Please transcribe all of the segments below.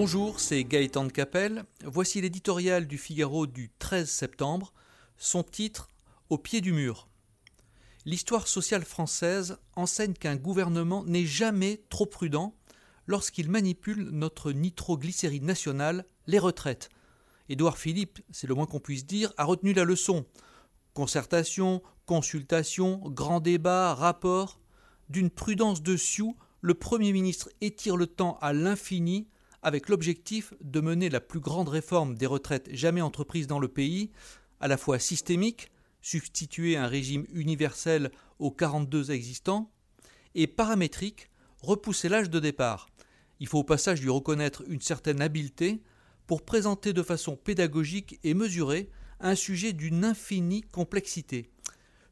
Bonjour, c'est Gaëtan de Capelle. Voici l'éditorial du Figaro du 13 septembre. Son titre Au pied du mur. L'histoire sociale française enseigne qu'un gouvernement n'est jamais trop prudent lorsqu'il manipule notre nitroglycérine nationale, les retraites. Édouard Philippe, c'est le moins qu'on puisse dire, a retenu la leçon. Concertation, consultation, grand débat, rapport. D'une prudence de Sioux, le Premier ministre étire le temps à l'infini avec l'objectif de mener la plus grande réforme des retraites jamais entreprise dans le pays, à la fois systémique, substituer un régime universel aux 42 existants, et paramétrique, repousser l'âge de départ. Il faut au passage lui reconnaître une certaine habileté pour présenter de façon pédagogique et mesurée un sujet d'une infinie complexité.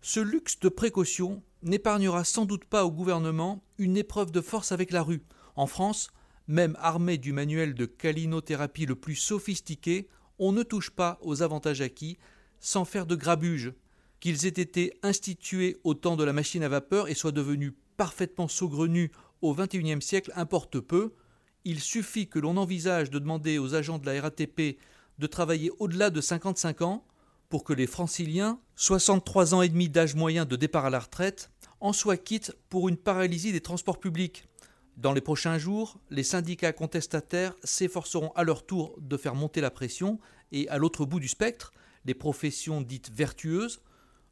Ce luxe de précaution n'épargnera sans doute pas au gouvernement une épreuve de force avec la rue. En France, même armé du manuel de calinothérapie le plus sophistiqué, on ne touche pas aux avantages acquis sans faire de grabuge. Qu'ils aient été institués au temps de la machine à vapeur et soient devenus parfaitement saugrenus au XXIe siècle importe peu. Il suffit que l'on envisage de demander aux agents de la RATP de travailler au-delà de 55 ans pour que les franciliens, 63 ans et demi d'âge moyen de départ à la retraite, en soient quittes pour une paralysie des transports publics. Dans les prochains jours, les syndicats contestataires s'efforceront à leur tour de faire monter la pression et à l'autre bout du spectre, les professions dites vertueuses,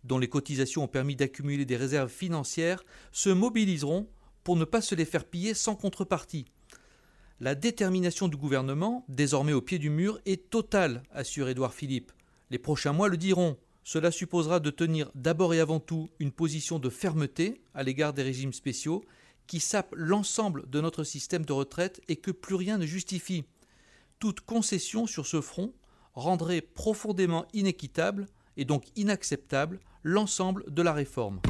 dont les cotisations ont permis d'accumuler des réserves financières, se mobiliseront pour ne pas se les faire piller sans contrepartie. La détermination du gouvernement, désormais au pied du mur, est totale, assure Édouard Philippe. Les prochains mois le diront. Cela supposera de tenir d'abord et avant tout une position de fermeté à l'égard des régimes spéciaux qui sape l'ensemble de notre système de retraite et que plus rien ne justifie. Toute concession sur ce front rendrait profondément inéquitable et donc inacceptable l'ensemble de la réforme.